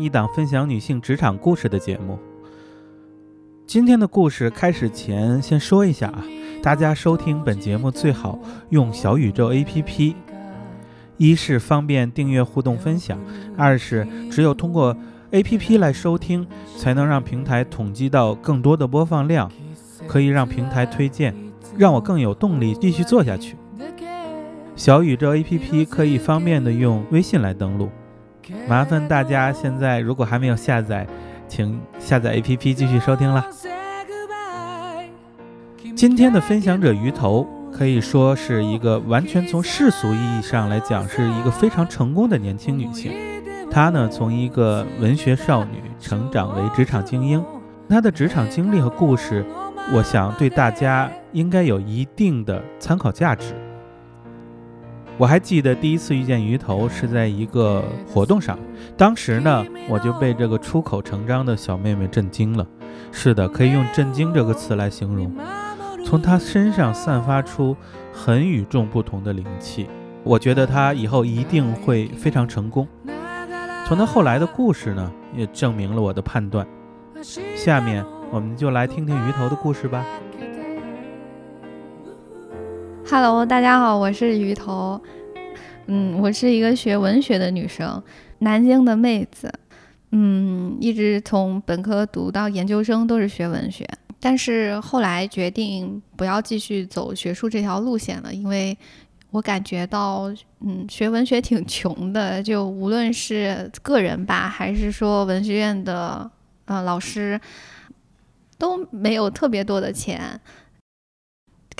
一档分享女性职场故事的节目。今天的故事开始前，先说一下啊，大家收听本节目最好用小宇宙 APP，一是方便订阅、互动、分享；二是只有通过 APP 来收听，才能让平台统计到更多的播放量，可以让平台推荐，让我更有动力继续做下去。小宇宙 APP 可以方便的用微信来登录，麻烦大家现在如果还没有下载，请下载 APP 继续收听了。今天的分享者鱼头可以说是一个完全从世俗意义上来讲是一个非常成功的年轻女性。她呢从一个文学少女成长为职场精英，她的职场经历和故事，我想对大家应该有一定的参考价值。我还记得第一次遇见鱼头是在一个活动上，当时呢我就被这个出口成章的小妹妹震惊了。是的，可以用“震惊”这个词来形容。从她身上散发出很与众不同的灵气，我觉得她以后一定会非常成功。从她后来的故事呢，也证明了我的判断。下面我们就来听听鱼头的故事吧。Hello，大家好，我是鱼头。嗯，我是一个学文学的女生，南京的妹子。嗯，一直从本科读到研究生都是学文学，但是后来决定不要继续走学术这条路线了，因为我感觉到，嗯，学文学挺穷的，就无论是个人吧，还是说文学院的呃老师，都没有特别多的钱。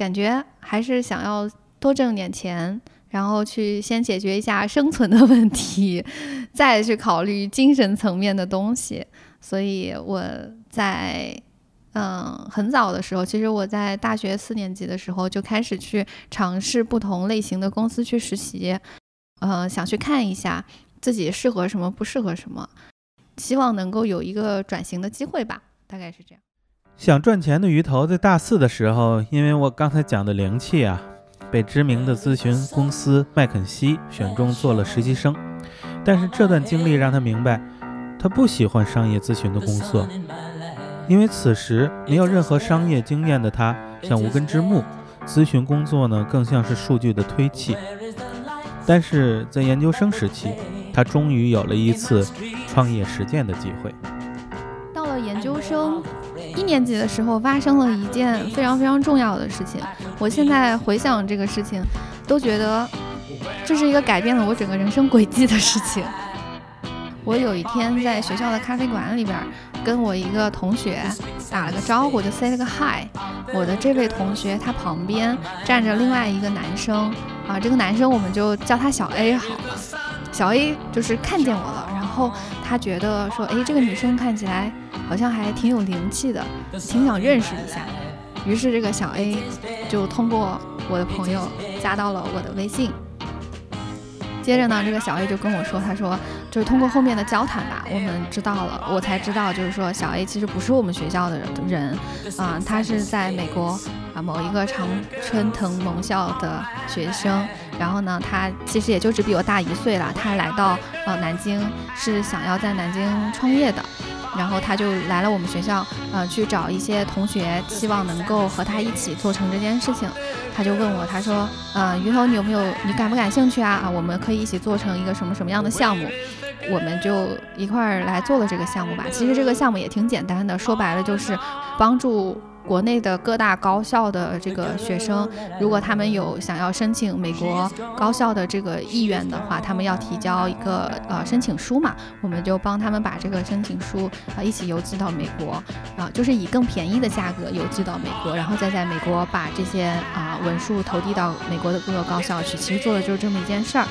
感觉还是想要多挣点钱，然后去先解决一下生存的 问题，再去考虑精神层面的东西。所以我在嗯很早的时候，其实我在大学四年级的时候就开始去尝试不同类型的公司去实习，呃，想去看一下自己适合什么，不适合什么，希望能够有一个转型的机会吧，大概是这样。想赚钱的鱼头在大四的时候，因为我刚才讲的灵气啊，被知名的咨询公司麦肯锡选中做了实习生。但是这段经历让他明白，他不喜欢商业咨询的工作，因为此时没有任何商业经验的他像无根之木，咨询工作呢更像是数据的推器。但是在研究生时期，他终于有了一次创业实践的机会。到了研究生。一年级的时候发生了一件非常非常重要的事情，我现在回想这个事情，都觉得这是一个改变了我整个人生轨迹的事情。我有一天在学校的咖啡馆里边，跟我一个同学打了个招呼，就 say 了个 hi。我的这位同学他旁边站着另外一个男生，啊，这个男生我们就叫他小 A 好了。小 A 就是看见我了，后他觉得说，哎，这个女生看起来。好像还挺有灵气的，挺想认识一下。于是这个小 A 就通过我的朋友加到了我的微信。接着呢，这个小 A 就跟我说，他说就是通过后面的交谈吧，我们知道了，我才知道，就是说小 A 其实不是我们学校的人，啊，他是在美国啊某一个常春藤盟校的学生。然后呢，他其实也就只比我大一岁了。他来到呃南京是想要在南京创业的。然后他就来了我们学校，呃，去找一些同学，希望能够和他一起做成这件事情。他就问我，他说，呃，鱼头，你有没有，你感不感兴趣啊？啊，我们可以一起做成一个什么什么样的项目？我们就一块儿来做了这个项目吧。其实这个项目也挺简单的，说白了就是帮助。国内的各大高校的这个学生，如果他们有想要申请美国高校的这个意愿的话，他们要提交一个呃申请书嘛，我们就帮他们把这个申请书啊一起邮寄到美国，啊，就是以更便宜的价格邮寄到美国，然后再在美国把这些啊文书投递到美国的各个高校去。其实做的就是这么一件事儿。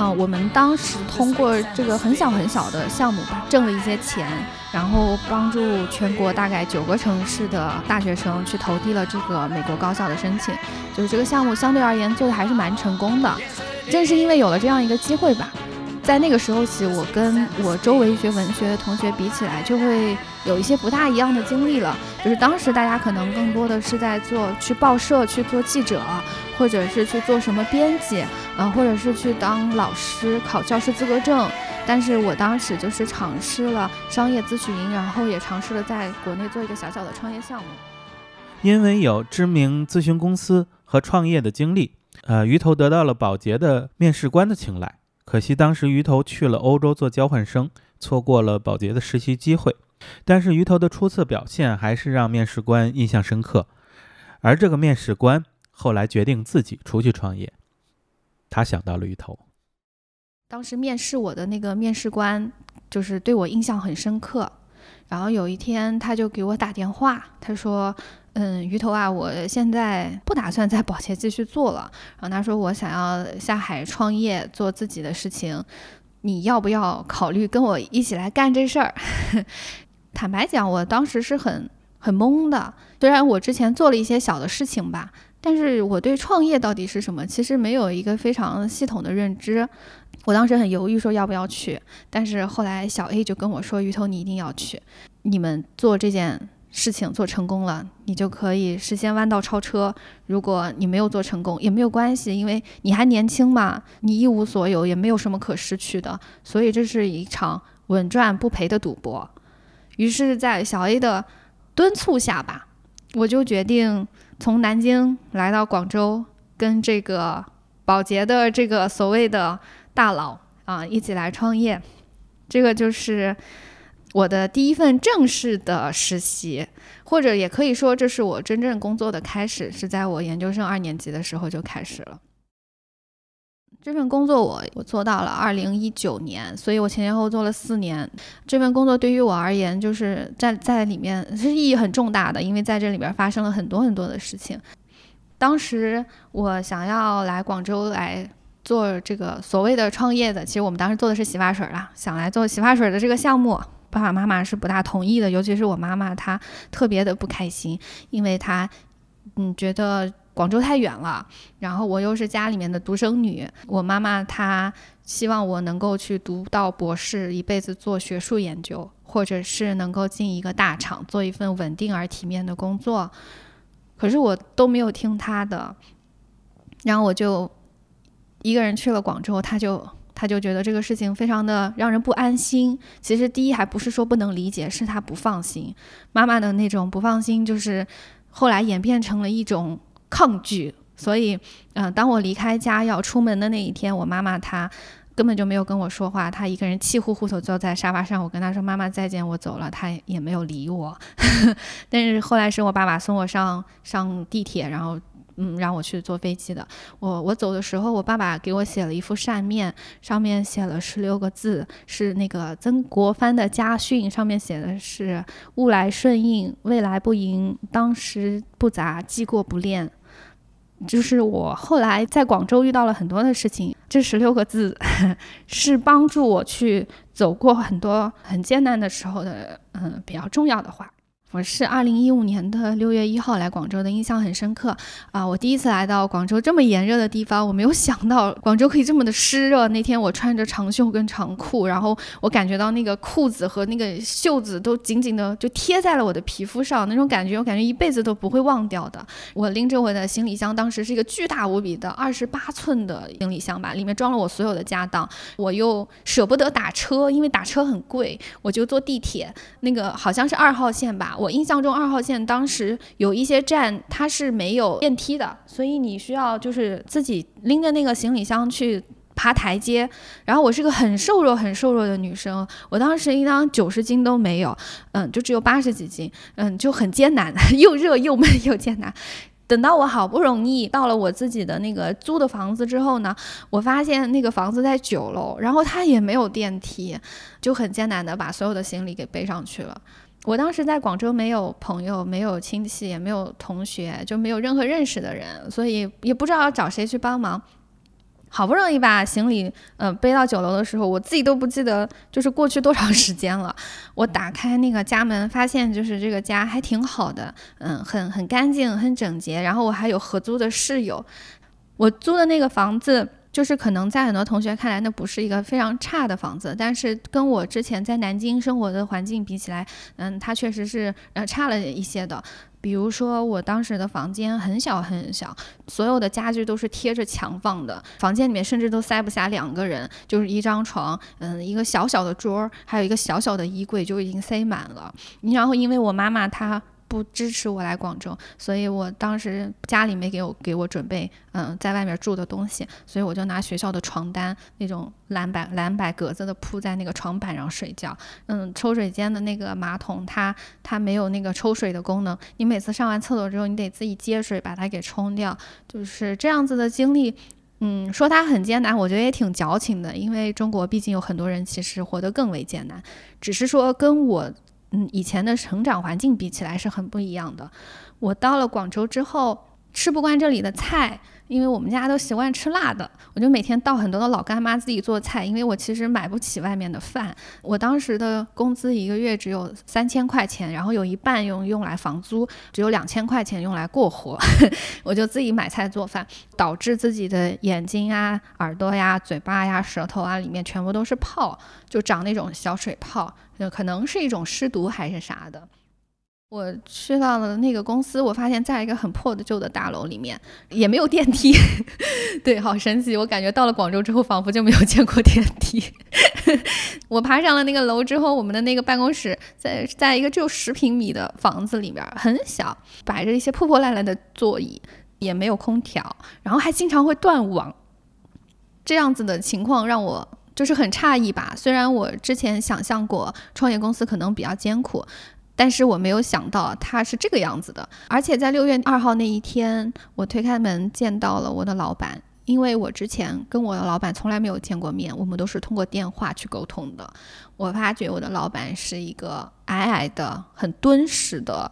嗯，我们当时通过这个很小很小的项目吧，挣了一些钱，然后帮助全国大概九个城市的大学生去投递了这个美国高校的申请。就是这个项目相对而言做的还是蛮成功的。正是因为有了这样一个机会吧，在那个时候起，我跟我周围学文学的同学比起来，就会有一些不大一样的经历了。就是当时大家可能更多的是在做去报社去做记者，或者是去做什么编辑，嗯，或者是去当老师考教师资格证。但是我当时就是尝试了商业咨询，然后也尝试了在国内做一个小小的创业项目。因为有知名咨询公司和创业的经历。呃，鱼头得到了保洁的面试官的青睐，可惜当时鱼头去了欧洲做交换生，错过了保洁的实习机会。但是鱼头的出色表现还是让面试官印象深刻，而这个面试官后来决定自己出去创业。他想到了鱼头。当时面试我的那个面试官就是对我印象很深刻，然后有一天他就给我打电话，他说。嗯，鱼头啊，我现在不打算在保洁继续做了。然后他说我想要下海创业，做自己的事情，你要不要考虑跟我一起来干这事儿？坦白讲，我当时是很很懵的。虽然我之前做了一些小的事情吧，但是我对创业到底是什么，其实没有一个非常系统的认知。我当时很犹豫，说要不要去。但是后来小 A 就跟我说：“鱼头，你一定要去，你们做这件。”事情做成功了，你就可以实现弯道超车。如果你没有做成功，也没有关系，因为你还年轻嘛，你一无所有，也没有什么可失去的。所以这是一场稳赚不赔的赌博。于是，在小 A 的敦促下吧，我就决定从南京来到广州，跟这个保洁的这个所谓的大佬啊一起来创业。这个就是。我的第一份正式的实习，或者也可以说这是我真正工作的开始，是在我研究生二年级的时候就开始了。这份工作我我做到了二零一九年，所以我前前后后做了四年。这份工作对于我而言，就是在在里面是意义很重大的，因为在这里边发生了很多很多的事情。当时我想要来广州来做这个所谓的创业的，其实我们当时做的是洗发水啦，想来做洗发水的这个项目。爸爸妈妈是不大同意的，尤其是我妈妈，她特别的不开心，因为她，嗯，觉得广州太远了，然后我又是家里面的独生女，我妈妈她希望我能够去读到博士，一辈子做学术研究，或者是能够进一个大厂，做一份稳定而体面的工作，可是我都没有听她的，然后我就一个人去了广州，她就。他就觉得这个事情非常的让人不安心。其实第一还不是说不能理解，是他不放心。妈妈的那种不放心，就是后来演变成了一种抗拒。所以，嗯，当我离开家要出门的那一天，我妈妈她根本就没有跟我说话，她一个人气呼呼地坐在沙发上。我跟她说：“妈妈再见，我走了。”她也没有理我。但是后来是我爸爸送我上上地铁，然后。嗯，让我去坐飞机的。我我走的时候，我爸爸给我写了一副扇面，上面写了十六个字，是那个曾国藩的家训，上面写的是“物来顺应，未来不迎，当时不杂，记过不恋”。就是我后来在广州遇到了很多的事情，这十六个字 是帮助我去走过很多很艰难的时候的，嗯，比较重要的话。我是二零一五年的六月一号来广州的，印象很深刻啊！我第一次来到广州这么炎热的地方，我没有想到广州可以这么的湿热。那天我穿着长袖跟长裤，然后我感觉到那个裤子和那个袖子都紧紧的就贴在了我的皮肤上，那种感觉我感觉一辈子都不会忘掉的。我拎着我的行李箱，当时是一个巨大无比的二十八寸的行李箱吧，里面装了我所有的家当。我又舍不得打车，因为打车很贵，我就坐地铁，那个好像是二号线吧。我印象中，二号线当时有一些站它是没有电梯的，所以你需要就是自己拎着那个行李箱去爬台阶。然后我是个很瘦弱、很瘦弱的女生，我当时应当九十斤都没有，嗯，就只有八十几斤，嗯，就很艰难，又热又闷又艰难。等到我好不容易到了我自己的那个租的房子之后呢，我发现那个房子在九楼，然后它也没有电梯，就很艰难的把所有的行李给背上去了。我当时在广州没有朋友，没有亲戚，也没有同学，就没有任何认识的人，所以也不知道要找谁去帮忙。好不容易把行李呃背到九楼的时候，我自己都不记得就是过去多长时间了。我打开那个家门，发现就是这个家还挺好的，嗯，很很干净，很整洁。然后我还有合租的室友，我租的那个房子。就是可能在很多同学看来，那不是一个非常差的房子，但是跟我之前在南京生活的环境比起来，嗯，它确实是呃差了一些的。比如说我当时的房间很小很小，所有的家具都是贴着墙放的，房间里面甚至都塞不下两个人，就是一张床，嗯，一个小小的桌，还有一个小小的衣柜就已经塞满了。然后因为我妈妈她。不支持我来广州，所以我当时家里没给我给我准备，嗯，在外面住的东西，所以我就拿学校的床单，那种蓝白蓝白格子的铺在那个床板上睡觉。嗯，抽水间的那个马桶，它它没有那个抽水的功能，你每次上完厕所之后，你得自己接水把它给冲掉，就是这样子的经历。嗯，说它很艰难，我觉得也挺矫情的，因为中国毕竟有很多人其实活得更为艰难，只是说跟我。嗯，以前的成长环境比起来是很不一样的。我到了广州之后，吃不惯这里的菜，因为我们家都习惯吃辣的，我就每天倒很多的老干妈自己做菜，因为我其实买不起外面的饭。我当时的工资一个月只有三千块钱，然后有一半用用来房租，只有两千块钱用来过活，我就自己买菜做饭，导致自己的眼睛啊、耳朵呀、嘴巴呀、舌头啊里面全部都是泡，就长那种小水泡。可能是一种湿毒还是啥的。我去到了那个公司，我发现在一个很破的旧的大楼里面，也没有电梯。对，好神奇！我感觉到了广州之后，仿佛就没有见过电梯。我爬上了那个楼之后，我们的那个办公室在在一个只有十平米的房子里面，很小，摆着一些破破烂烂的座椅，也没有空调，然后还经常会断网。这样子的情况让我。就是很诧异吧，虽然我之前想象过创业公司可能比较艰苦，但是我没有想到他是这个样子的。而且在六月二号那一天，我推开门见到了我的老板，因为我之前跟我的老板从来没有见过面，我们都是通过电话去沟通的。我发觉我的老板是一个矮矮的、很敦实的，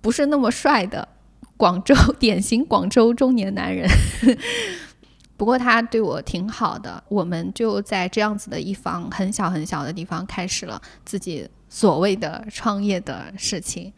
不是那么帅的广州 典型广州中年男人。不过他对我挺好的，我们就在这样子的一方很小很小的地方开始了自己所谓的创业的事情。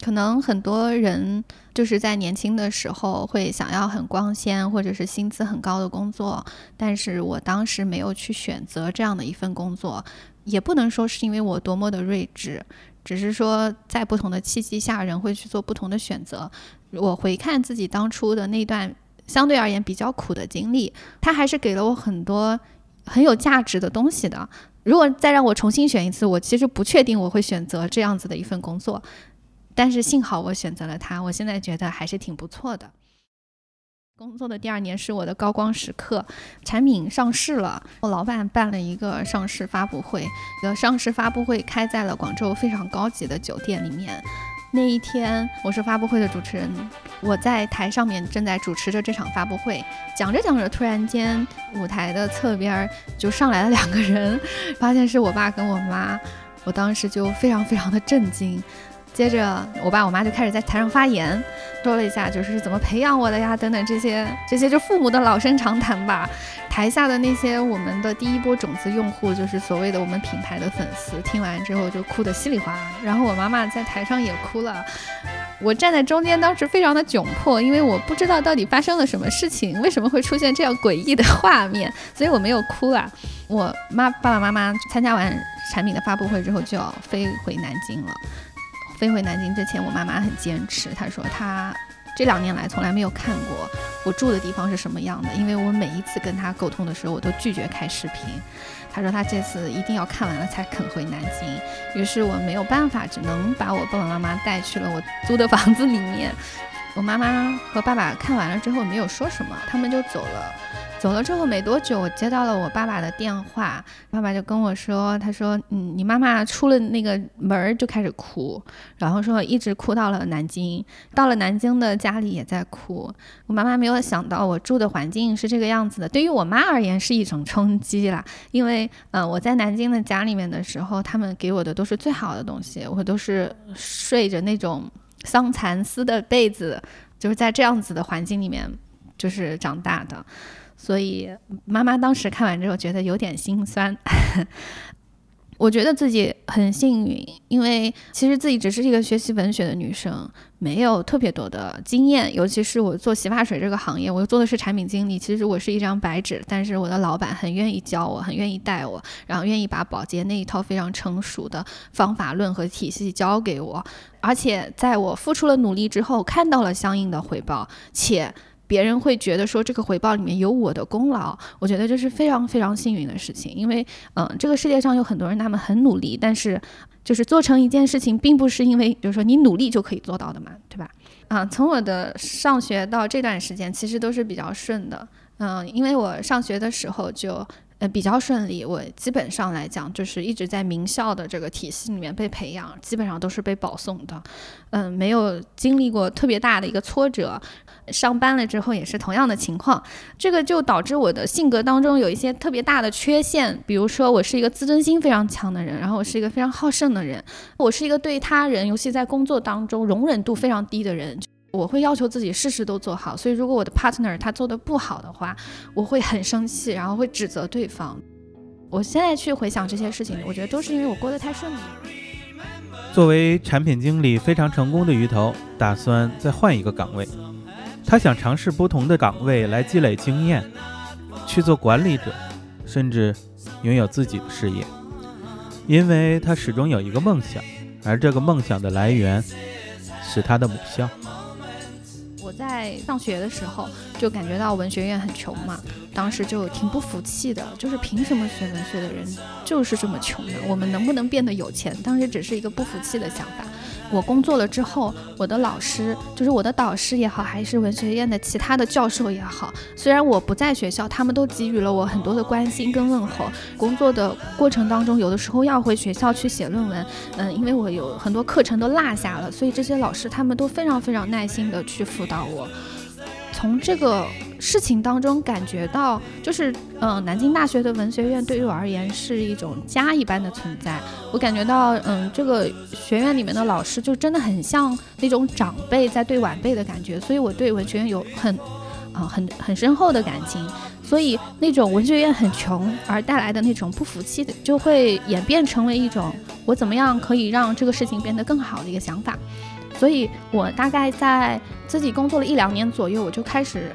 可能很多人就是在年轻的时候会想要很光鲜或者是薪资很高的工作，但是我当时没有去选择这样的一份工作，也不能说是因为我多么的睿智，只是说在不同的契机下，人会去做不同的选择。我回看自己当初的那段。相对而言比较苦的经历，它还是给了我很多很有价值的东西的。如果再让我重新选一次，我其实不确定我会选择这样子的一份工作，但是幸好我选择了它，我现在觉得还是挺不错的。工作的第二年是我的高光时刻，产品上市了，我老板办了一个上市发布会，的上市发布会开在了广州非常高级的酒店里面。那一天，我是发布会的主持人，我在台上面正在主持着这场发布会，讲着讲着，突然间舞台的侧边就上来了两个人，发现是我爸跟我妈，我当时就非常非常的震惊。接着，我爸我妈就开始在台上发言，说了一下就是怎么培养我的呀，等等这些这些就父母的老生常谈吧。台下的那些我们的第一波种子用户，就是所谓的我们品牌的粉丝，听完之后就哭得稀里哗啦。然后我妈妈在台上也哭了，我站在中间，当时非常的窘迫，因为我不知道到底发生了什么事情，为什么会出现这样诡异的画面，所以我没有哭啊。我妈爸爸妈妈参加完产品的发布会之后，就要飞回南京了。飞回南京之前，我妈妈很坚持。她说她这两年来从来没有看过我住的地方是什么样的，因为我每一次跟她沟通的时候，我都拒绝开视频。她说她这次一定要看完了才肯回南京。于是我没有办法，只能把我爸爸妈妈带去了我租的房子里面。我妈妈和爸爸看完了之后没有说什么，他们就走了。走了之后没多久，我接到了我爸爸的电话，爸爸就跟我说：“他说，嗯，你妈妈出了那个门儿就开始哭，然后说一直哭到了南京，到了南京的家里也在哭。我妈妈没有想到我住的环境是这个样子的，对于我妈而言是一种冲击啦，因为，嗯，我在南京的家里面的时候，他们给我的都是最好的东西，我都是睡着那种桑蚕丝的被子，就是在这样子的环境里面。”就是长大的，所以妈妈当时看完之后觉得有点心酸。我觉得自己很幸运，因为其实自己只是一个学习文学的女生，没有特别多的经验。尤其是我做洗发水这个行业，我做的是产品经理，其实我是一张白纸。但是我的老板很愿意教我，很愿意带我，然后愿意把保洁那一套非常成熟的方法论和体系教给我。而且在我付出了努力之后，看到了相应的回报，且。别人会觉得说这个回报里面有我的功劳，我觉得这是非常非常幸运的事情，因为嗯，这个世界上有很多人他们很努力，但是就是做成一件事情，并不是因为就是说你努力就可以做到的嘛，对吧？啊，从我的上学到这段时间，其实都是比较顺的，嗯，因为我上学的时候就。呃，比较顺利。我基本上来讲，就是一直在名校的这个体系里面被培养，基本上都是被保送的。嗯，没有经历过特别大的一个挫折。上班了之后也是同样的情况，这个就导致我的性格当中有一些特别大的缺陷。比如说，我是一个自尊心非常强的人，然后我是一个非常好胜的人，我是一个对他人，尤其在工作当中容忍度非常低的人。我会要求自己事事都做好，所以如果我的 partner 他做的不好的话，我会很生气，然后会指责对方。我现在去回想这些事情，我觉得都是因为我过得太顺利。作为产品经理非常成功的鱼头，打算再换一个岗位。他想尝试不同的岗位来积累经验，去做管理者，甚至拥有自己的事业。因为他始终有一个梦想，而这个梦想的来源是他的母校。我在上学的时候就感觉到文学院很穷嘛，当时就挺不服气的，就是凭什么学文学的人就是这么穷呢？我们能不能变得有钱？当时只是一个不服气的想法。我工作了之后，我的老师，就是我的导师也好，还是文学院的其他的教授也好，虽然我不在学校，他们都给予了我很多的关心跟问候。工作的过程当中，有的时候要回学校去写论文，嗯，因为我有很多课程都落下了，所以这些老师他们都非常非常耐心的去辅导我。从这个事情当中感觉到，就是嗯，南京大学的文学院对于我而言是一种家一般的存在。我感觉到，嗯，这个学院里面的老师就真的很像那种长辈在对晚辈的感觉，所以我对文学院有很啊很很深厚的感情。所以那种文学院很穷而带来的那种不服气的，就会演变成为一种我怎么样可以让这个事情变得更好的一个想法。所以，我大概在自己工作了一两年左右，我就开始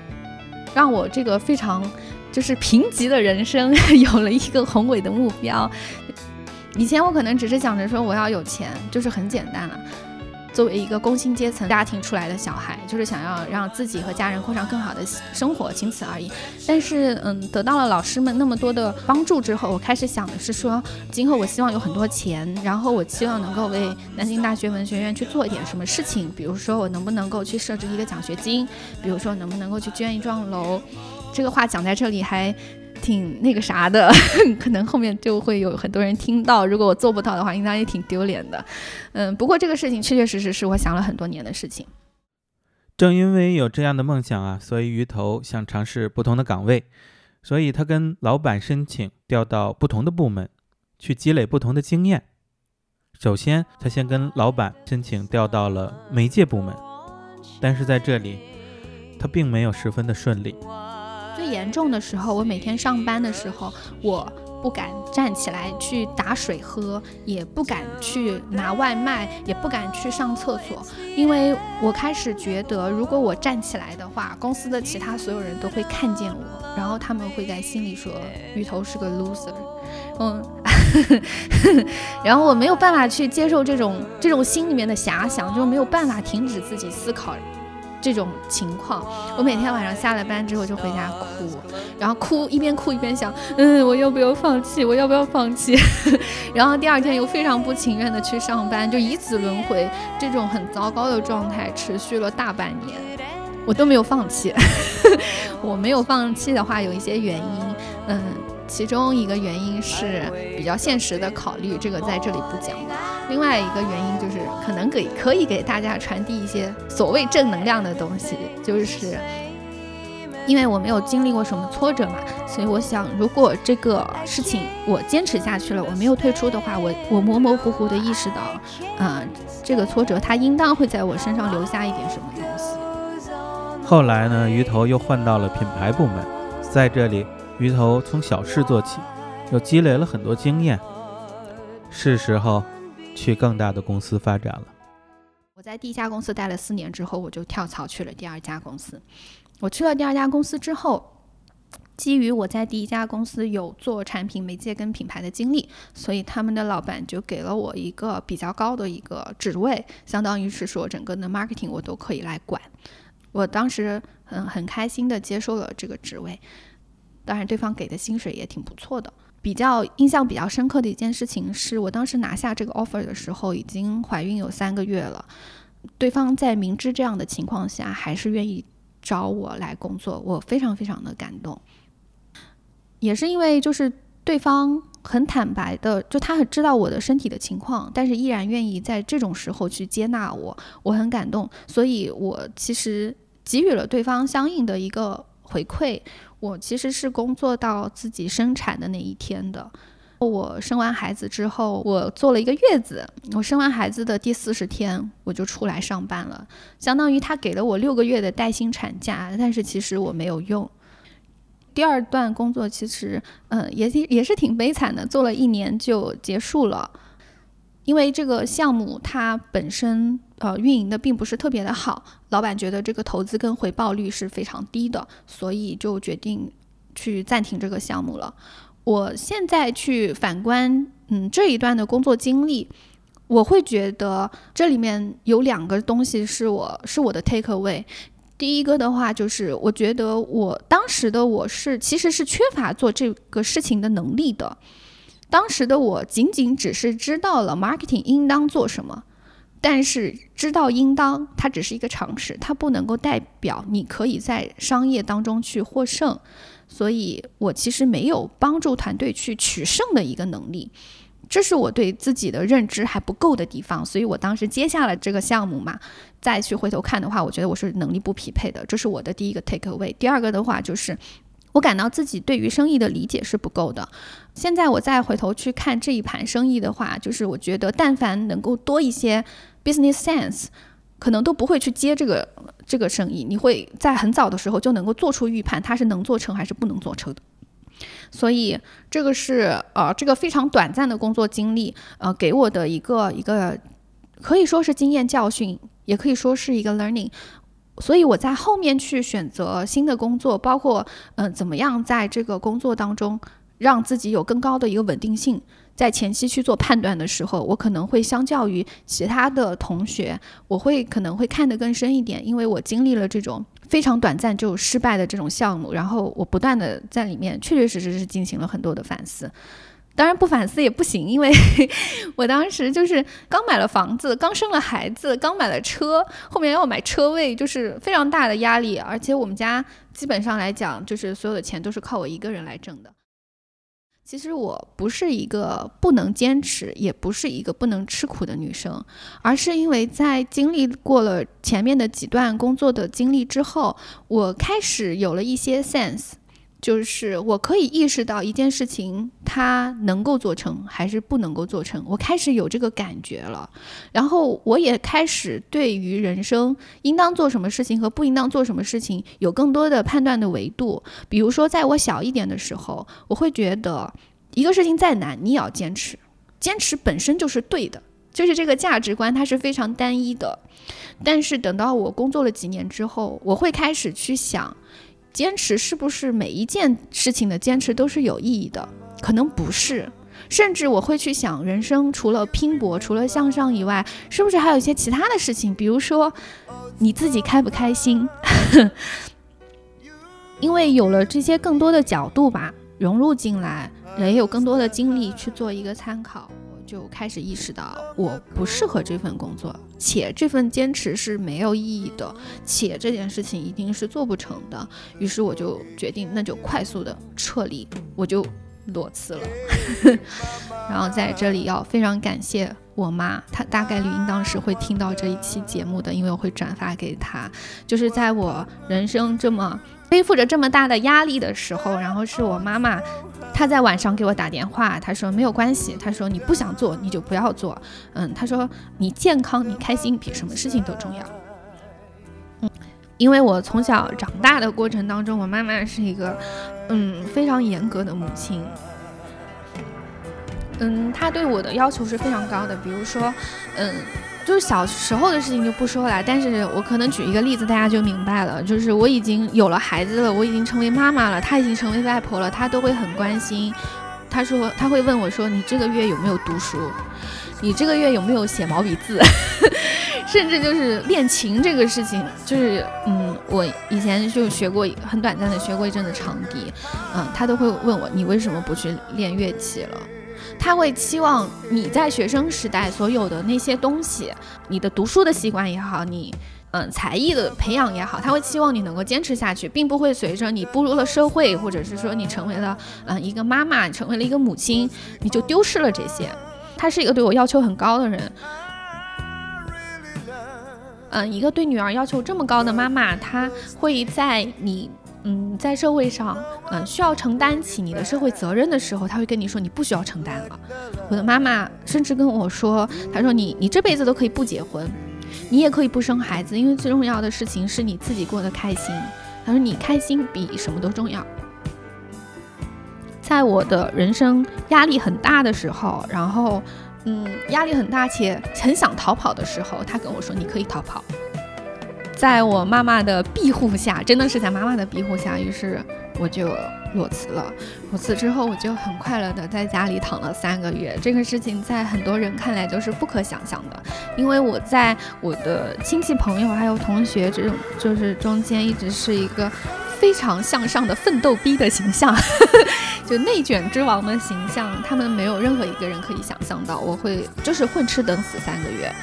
让我这个非常就是贫瘠的人生 有了一个宏伟的目标。以前我可能只是想着说我要有钱，就是很简单了。作为一个工薪阶层家庭出来的小孩，就是想要让自己和家人过上更好的生活，仅此而已。但是，嗯，得到了老师们那么多的帮助之后，我开始想的是说，今后我希望有很多钱，然后我希望能够为南京大学文学院去做一点什么事情，比如说我能不能够去设置一个奖学金，比如说能不能够去捐一幢楼。这个话讲在这里还。挺那个啥的，可能后面就会有很多人听到。如果我做不到的话，应该也挺丢脸的。嗯，不过这个事情确确实实是我想了很多年的事情。正因为有这样的梦想啊，所以鱼头想尝试不同的岗位，所以他跟老板申请调到不同的部门，去积累不同的经验。首先，他先跟老板申请调到了媒介部门，但是在这里，他并没有十分的顺利。最严重的时候，我每天上班的时候，我不敢站起来去打水喝，也不敢去拿外卖，也不敢去上厕所，因为我开始觉得，如果我站起来的话，公司的其他所有人都会看见我，然后他们会在心里说鱼头是个 loser，嗯，然后我没有办法去接受这种这种心里面的遐想，就没有办法停止自己思考。这种情况，我每天晚上下了班之后就回家哭，然后哭一边哭一边想，嗯，我要不要放弃？我要不要放弃？然后第二天又非常不情愿的去上班，就以此轮回，这种很糟糕的状态持续了大半年，我都没有放弃。我没有放弃的话，有一些原因，嗯。其中一个原因是比较现实的考虑，这个在这里不讲。另外一个原因就是可能给可以给大家传递一些所谓正能量的东西，就是因为我没有经历过什么挫折嘛，所以我想，如果这个事情我坚持下去了，我没有退出的话，我我模模糊糊的意识到，嗯，这个挫折它应当会在我身上留下一点什么东西。后来呢，鱼头又换到了品牌部门，在这里，鱼头从小事做起，又积累了很多经验，是时候去更大的公司发展了。我在第一家公司待了四年之后，我就跳槽去了第二家公司。我去了第二家公司之后。基于我在第一家公司有做产品媒介跟品牌的经历，所以他们的老板就给了我一个比较高的一个职位，相当于是说整个的 marketing 我都可以来管。我当时很很开心的接受了这个职位，当然对方给的薪水也挺不错的。比较印象比较深刻的一件事情是我当时拿下这个 offer 的时候已经怀孕有三个月了，对方在明知这样的情况下还是愿意找我来工作，我非常非常的感动。也是因为就是对方很坦白的，就他很知道我的身体的情况，但是依然愿意在这种时候去接纳我，我很感动。所以我其实给予了对方相应的一个回馈。我其实是工作到自己生产的那一天的。我生完孩子之后，我做了一个月子。我生完孩子的第四十天，我就出来上班了，相当于他给了我六个月的带薪产假，但是其实我没有用。第二段工作其实，嗯，也挺也是挺悲惨的，做了一年就结束了，因为这个项目它本身呃运营的并不是特别的好，老板觉得这个投资跟回报率是非常低的，所以就决定去暂停这个项目了。我现在去反观，嗯，这一段的工作经历，我会觉得这里面有两个东西是我是我的 take away。第一个的话，就是我觉得我当时的我是其实是缺乏做这个事情的能力的。当时的我仅仅只是知道了 marketing 应当做什么，但是知道应当它只是一个常识，它不能够代表你可以在商业当中去获胜。所以我其实没有帮助团队去取胜的一个能力。这是我对自己的认知还不够的地方，所以我当时接下了这个项目嘛，再去回头看的话，我觉得我是能力不匹配的，这是我的第一个 take away。第二个的话就是，我感到自己对于生意的理解是不够的。现在我再回头去看这一盘生意的话，就是我觉得但凡能够多一些 business sense，可能都不会去接这个这个生意。你会在很早的时候就能够做出预判，它是能做成还是不能做成的。所以这个是呃，这个非常短暂的工作经历，呃，给我的一个一个可以说是经验教训，也可以说是一个 learning。所以我在后面去选择新的工作，包括嗯，怎么样在这个工作当中让自己有更高的一个稳定性。在前期去做判断的时候，我可能会相较于其他的同学，我会可能会看得更深一点，因为我经历了这种。非常短暂就失败的这种项目，然后我不断的在里面确确实实是进行了很多的反思。当然不反思也不行，因为 我当时就是刚买了房子，刚生了孩子，刚买了车，后面要买车位，就是非常大的压力。而且我们家基本上来讲，就是所有的钱都是靠我一个人来挣的。其实我不是一个不能坚持，也不是一个不能吃苦的女生，而是因为在经历过了前面的几段工作的经历之后，我开始有了一些 sense。就是我可以意识到一件事情，它能够做成还是不能够做成，我开始有这个感觉了。然后我也开始对于人生应当做什么事情和不应当做什么事情有更多的判断的维度。比如说，在我小一点的时候，我会觉得一个事情再难，你也要坚持，坚持本身就是对的，就是这个价值观它是非常单一的。但是等到我工作了几年之后，我会开始去想。坚持是不是每一件事情的坚持都是有意义的？可能不是，甚至我会去想，人生除了拼搏、除了向上以外，是不是还有一些其他的事情？比如说，你自己开不开心？因为有了这些更多的角度吧，融入进来，也有更多的精力去做一个参考。就开始意识到我不适合这份工作，且这份坚持是没有意义的，且这件事情一定是做不成的。于是我就决定，那就快速的撤离，我就裸辞了。然后在这里要非常感谢我妈，她大概率应当是会听到这一期节目的，因为我会转发给她。就是在我人生这么背负着这么大的压力的时候，然后是我妈妈。她在晚上给我打电话，她说没有关系，她说你不想做你就不要做，嗯，她说你健康你开心比什么事情都重要。嗯，因为我从小长大的过程当中，我妈妈是一个，嗯，非常严格的母亲。嗯，她对我的要求是非常高的，比如说，嗯，就是小时候的事情就不说了，但是我可能举一个例子，大家就明白了，就是我已经有了孩子了，我已经成为妈妈了，她已经成为外婆了，她都会很关心。她说，她会问我说：“你这个月有没有读书？你这个月有没有写毛笔字？” 甚至就是练琴这个事情，就是嗯，我以前就学过很短暂的学过一阵子长笛，嗯，他都会问我你为什么不去练乐器了？他会期望你在学生时代所有的那些东西，你的读书的习惯也好，你嗯才艺的培养也好，他会期望你能够坚持下去，并不会随着你步入了社会，或者是说你成为了嗯 一个妈妈，成为了一个母亲，你就丢失了这些。他是一个对我要求很高的人。嗯，一个对女儿要求这么高的妈妈，她会在你嗯在社会上嗯需要承担起你的社会责任的时候，他会跟你说你不需要承担了。我的妈妈甚至跟我说，她说你你这辈子都可以不结婚，你也可以不生孩子，因为最重要的事情是你自己过得开心。她说你开心比什么都重要。在我的人生压力很大的时候，然后。嗯，压力很大且很想逃跑的时候，他跟我说：“你可以逃跑。”在我妈妈的庇护下，真的是在妈妈的庇护下，于是我就裸辞了。裸辞之后，我就很快乐的在家里躺了三个月。这个事情在很多人看来都是不可想象的，因为我在我的亲戚朋友还有同学这种就是中间一直是一个。非常向上的奋斗逼的形象，就内卷之王的形象，他们没有任何一个人可以想象到，我会就是混吃等死三个月。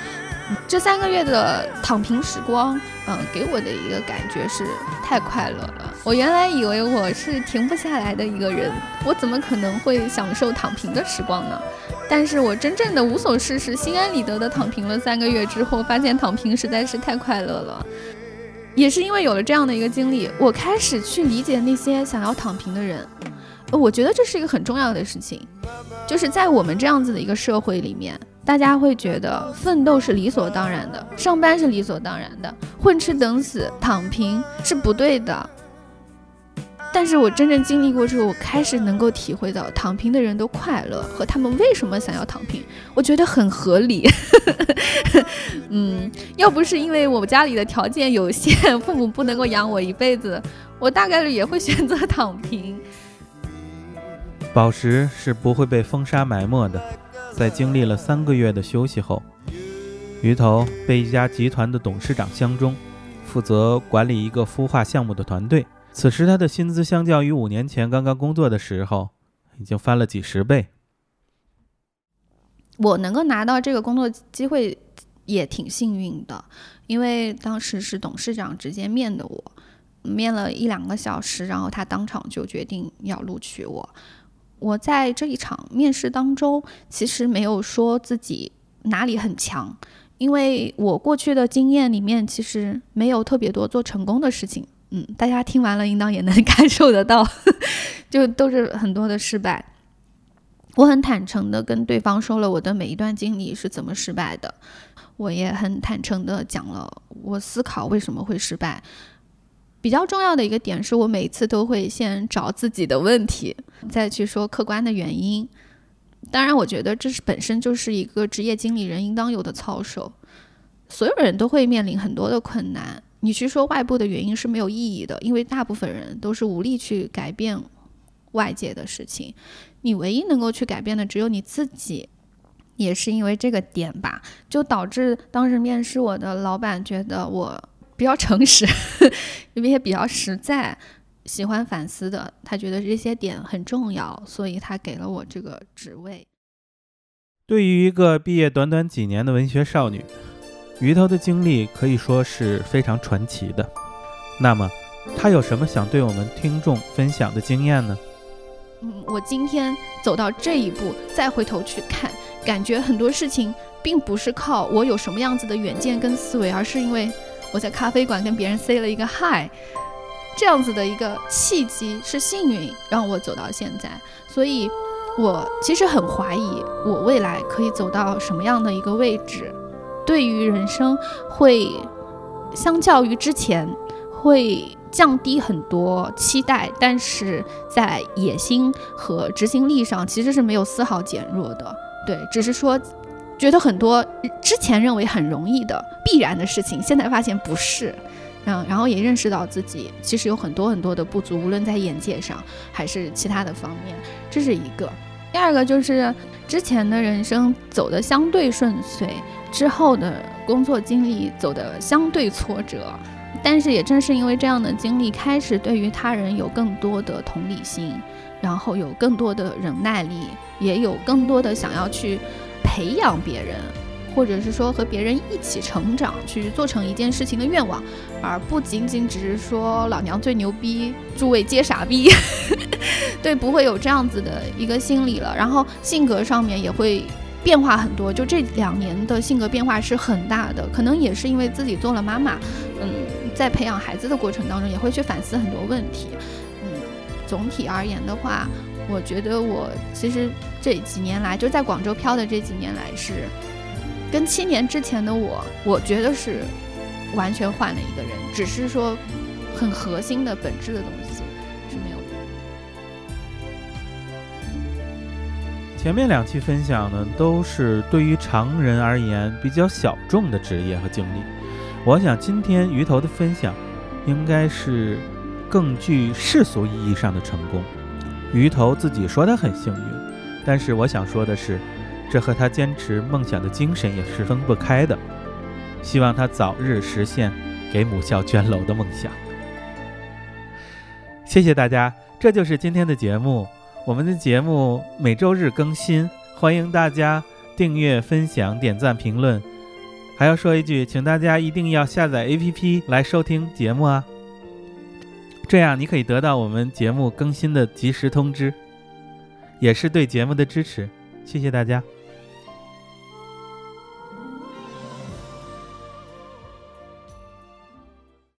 这三个月的躺平时光，嗯，给我的一个感觉是太快乐了。我原来以为我是停不下来的一个人，我怎么可能会享受躺平的时光呢？但是我真正的无所事事、心安理得的躺平了三个月之后，发现躺平实在是太快乐了。也是因为有了这样的一个经历，我开始去理解那些想要躺平的人。我觉得这是一个很重要的事情，就是在我们这样子的一个社会里面，大家会觉得奋斗是理所当然的，上班是理所当然的，混吃等死、躺平是不对的。但是我真正经历过之后，我开始能够体会到躺平的人都快乐和他们为什么想要躺平，我觉得很合理。嗯，要不是因为我家里的条件有限，父母不能够养我一辈子，我大概率也会选择躺平。宝石是不会被风沙埋没的。在经历了三个月的休息后，鱼头被一家集团的董事长相中，负责管理一个孵化项目的团队。此时，他的薪资相较于五年前刚刚工作的时候，已经翻了几十倍。我能够拿到这个工作机会也挺幸运的，因为当时是董事长直接面的我，面了一两个小时，然后他当场就决定要录取我。我在这一场面试当中，其实没有说自己哪里很强，因为我过去的经验里面其实没有特别多做成功的事情。嗯，大家听完了应当也能 感受得到，就都是很多的失败。我很坦诚的跟对方说了我的每一段经历是怎么失败的，我也很坦诚的讲了我思考为什么会失败。比较重要的一个点是我每次都会先找自己的问题，再去说客观的原因。当然，我觉得这是本身就是一个职业经理人应当有的操守。所有人都会面临很多的困难。你去说外部的原因是没有意义的，因为大部分人都是无力去改变外界的事情。你唯一能够去改变的只有你自己。也是因为这个点吧，就导致当时面试我的老板觉得我比较诚实，因为也比较实在，喜欢反思的。他觉得这些点很重要，所以他给了我这个职位。对于一个毕业短短几年的文学少女。鱼头的经历可以说是非常传奇的。那么，他有什么想对我们听众分享的经验呢？嗯，我今天走到这一步，再回头去看，感觉很多事情并不是靠我有什么样子的远见跟思维，而是因为我在咖啡馆跟别人 say 了一个 hi，这样子的一个契机是幸运让我走到现在。所以，我其实很怀疑我未来可以走到什么样的一个位置。对于人生，会相较于之前会降低很多期待，但是在野心和执行力上其实是没有丝毫减弱的。对，只是说觉得很多之前认为很容易的必然的事情，现在发现不是。嗯，然后也认识到自己其实有很多很多的不足，无论在眼界上还是其他的方面，这是一个。第二个就是之前的人生走得相对顺遂，之后的工作经历走得相对挫折，但是也正是因为这样的经历，开始对于他人有更多的同理心，然后有更多的忍耐力，也有更多的想要去培养别人。或者是说和别人一起成长，去做成一件事情的愿望，而不仅仅只是说老娘最牛逼，诸位皆傻逼。对，不会有这样子的一个心理了。然后性格上面也会变化很多，就这两年的性格变化是很大的。可能也是因为自己做了妈妈，嗯，在培养孩子的过程当中，也会去反思很多问题。嗯，总体而言的话，我觉得我其实这几年来就在广州漂的这几年来是。跟七年之前的我，我觉得是完全换了一个人，只是说很核心的本质的东西是没有。前面两期分享呢，都是对于常人而言比较小众的职业和经历。我想今天鱼头的分享，应该是更具世俗意义上的成功。鱼头自己说他很幸运，但是我想说的是。这和他坚持梦想的精神也是分不开的。希望他早日实现给母校捐楼的梦想。谢谢大家，这就是今天的节目。我们的节目每周日更新，欢迎大家订阅、分享、点赞、评论。还要说一句，请大家一定要下载 APP 来收听节目啊，这样你可以得到我们节目更新的及时通知，也是对节目的支持。谢谢大家。